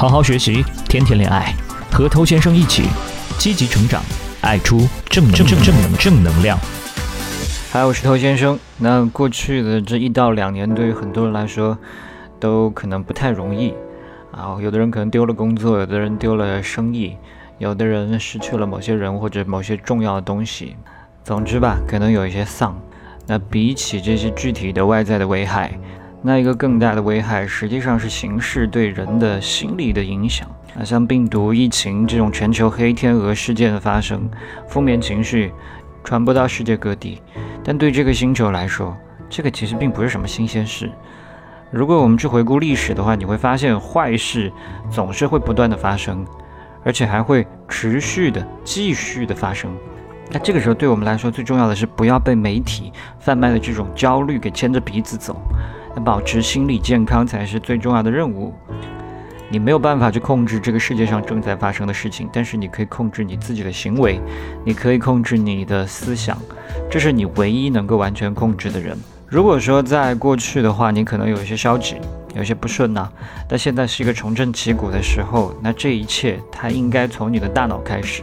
好好学习，天天恋爱，和头先生一起积极成长，爱出正正正正能正能量。嗨，我是头先生。那过去的这一到两年，对于很多人来说，都可能不太容易啊。有的人可能丢了工作，有的人丢了生意，有的人失去了某些人或者某些重要的东西。总之吧，可能有一些丧。那比起这些具体的外在的危害，那一个更大的危害，实际上是形势对人的心理的影响啊，像病毒、疫情这种全球黑天鹅事件的发生，负面情绪传播到世界各地。但对这个星球来说，这个其实并不是什么新鲜事。如果我们去回顾历史的话，你会发现坏事总是会不断的发生，而且还会持续的、继续的发生。那这个时候，对我们来说最重要的是不要被媒体贩卖的这种焦虑给牵着鼻子走。那保持心理健康才是最重要的任务。你没有办法去控制这个世界上正在发生的事情，但是你可以控制你自己的行为，你可以控制你的思想，这是你唯一能够完全控制的人。如果说在过去的话，你可能有一些消极，有些不顺呐，但现在是一个重振旗鼓的时候，那这一切它应该从你的大脑开始。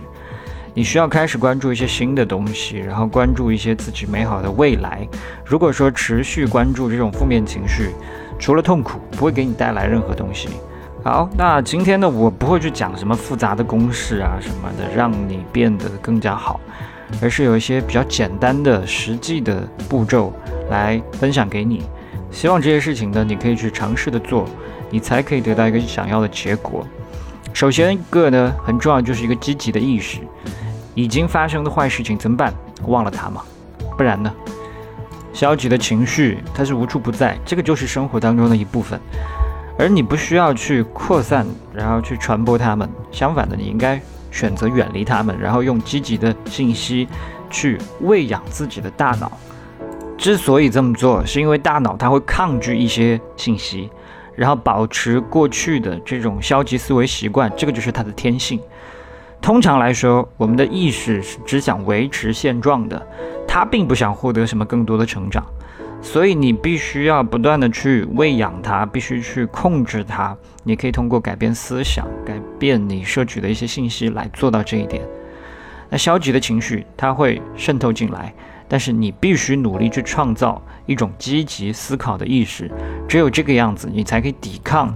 你需要开始关注一些新的东西，然后关注一些自己美好的未来。如果说持续关注这种负面情绪，除了痛苦，不会给你带来任何东西。好，那今天呢，我不会去讲什么复杂的公式啊什么的，让你变得更加好，而是有一些比较简单的、实际的步骤来分享给你。希望这些事情呢，你可以去尝试的做，你才可以得到一个想要的结果。首先一个呢，很重要就是一个积极的意识。已经发生的坏事情怎么办？忘了它吗？不然呢？消极的情绪它是无处不在，这个就是生活当中的一部分，而你不需要去扩散，然后去传播它们。相反的，你应该选择远离它们，然后用积极的信息去喂养自己的大脑。之所以这么做，是因为大脑它会抗拒一些信息，然后保持过去的这种消极思维习惯，这个就是它的天性。通常来说，我们的意识是只想维持现状的，它并不想获得什么更多的成长，所以你必须要不断的去喂养它，必须去控制它。你可以通过改变思想、改变你摄取的一些信息来做到这一点。那消极的情绪它会渗透进来，但是你必须努力去创造一种积极思考的意识，只有这个样子，你才可以抵抗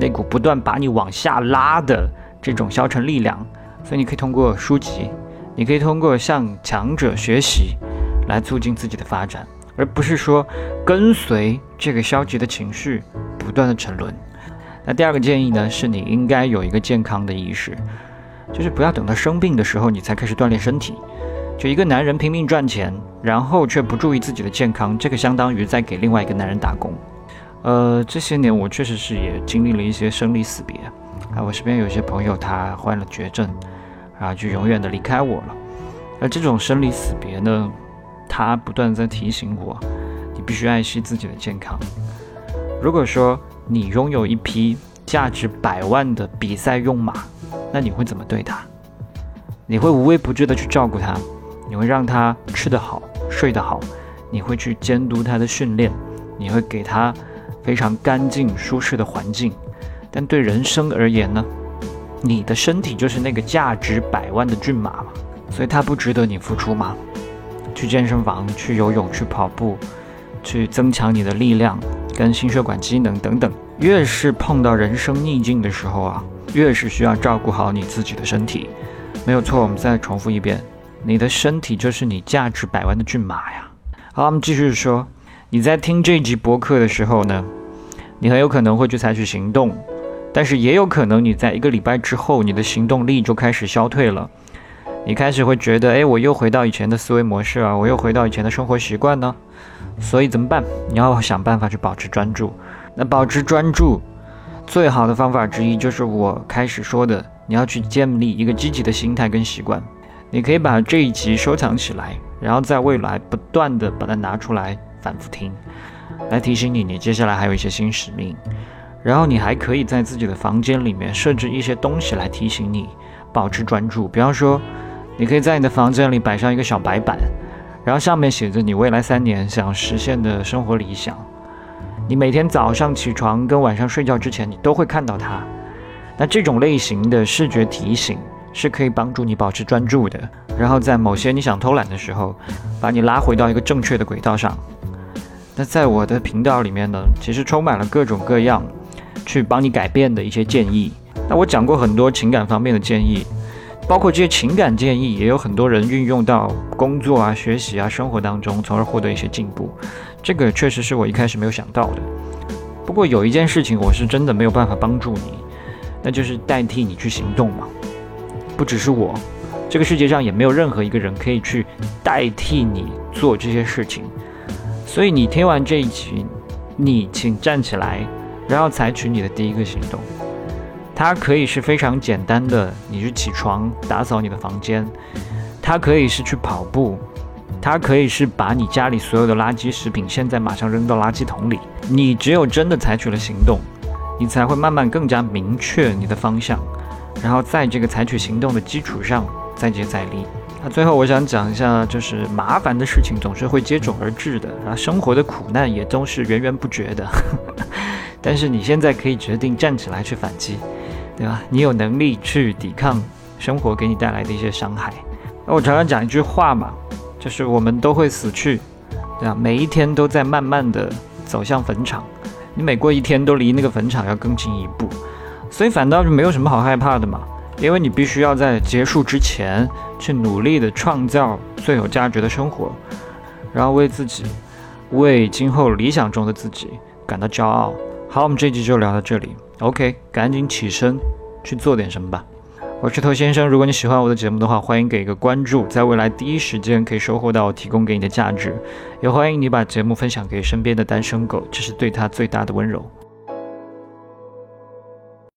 那股不断把你往下拉的这种消沉力量。所以你可以通过书籍，你可以通过向强者学习，来促进自己的发展，而不是说跟随这个消极的情绪不断的沉沦。那第二个建议呢，是你应该有一个健康的意识，就是不要等到生病的时候你才开始锻炼身体。就一个男人拼命赚钱，然后却不注意自己的健康，这个相当于在给另外一个男人打工。呃，这些年我确实是也经历了一些生离死别啊，我身边有些朋友他患了绝症。啊，就永远的离开我了。而这种生离死别呢，它不断在提醒我，你必须爱惜自己的健康。如果说你拥有一匹价值百万的比赛用马，那你会怎么对它？你会无微不至的去照顾它，你会让它吃得好、睡得好，你会去监督它的训练，你会给它非常干净、舒适的环境。但对人生而言呢？你的身体就是那个价值百万的骏马嘛，所以它不值得你付出吗？去健身房、去游泳、去跑步、去增强你的力量跟心血管机能等等。越是碰到人生逆境的时候啊，越是需要照顾好你自己的身体。没有错，我们再重复一遍，你的身体就是你价值百万的骏马呀。好，我们继续说，你在听这集博客的时候呢，你很有可能会去采取行动。但是也有可能，你在一个礼拜之后，你的行动力就开始消退了。你开始会觉得，哎，我又回到以前的思维模式啊，我又回到以前的生活习惯呢。所以怎么办？你要想办法去保持专注。那保持专注，最好的方法之一就是我开始说的，你要去建立一个积极的心态跟习惯。你可以把这一集收藏起来，然后在未来不断的把它拿出来反复听，来提醒你，你接下来还有一些新使命。然后你还可以在自己的房间里面设置一些东西来提醒你保持专注。比方说，你可以在你的房间里摆上一个小白板，然后上面写着你未来三年想实现的生活理想。你每天早上起床跟晚上睡觉之前，你都会看到它。那这种类型的视觉提醒是可以帮助你保持专注的，然后在某些你想偷懒的时候，把你拉回到一个正确的轨道上。那在我的频道里面呢，其实充满了各种各样去帮你改变的一些建议。那我讲过很多情感方面的建议，包括这些情感建议，也有很多人运用到工作啊、学习啊、生活当中，从而获得一些进步。这个确实是我一开始没有想到的。不过有一件事情我是真的没有办法帮助你，那就是代替你去行动嘛。不只是我，这个世界上也没有任何一个人可以去代替你做这些事情。所以你听完这一集，你请站起来，然后采取你的第一个行动。它可以是非常简单的，你去起床打扫你的房间；它可以是去跑步；它可以是把你家里所有的垃圾食品现在马上扔到垃圾桶里。你只有真的采取了行动，你才会慢慢更加明确你的方向，然后在这个采取行动的基础上再接再厉。那最后我想讲一下，就是麻烦的事情总是会接踵而至的，然后生活的苦难也都是源源不绝的。但是你现在可以决定站起来去反击，对吧？你有能力去抵抗生活给你带来的一些伤害。那我常常讲一句话嘛，就是我们都会死去，对吧？每一天都在慢慢的走向坟场，你每过一天都离那个坟场要更近一步，所以反倒是没有什么好害怕的嘛。因为你必须要在结束之前去努力的创造最有价值的生活，然后为自己，为今后理想中的自己感到骄傲。好，我们这集就聊到这里。OK，赶紧起身去做点什么吧。我是头先生，如果你喜欢我的节目的话，欢迎给一个关注，在未来第一时间可以收获到我提供给你的价值。也欢迎你把节目分享给身边的单身狗，这是对他最大的温柔。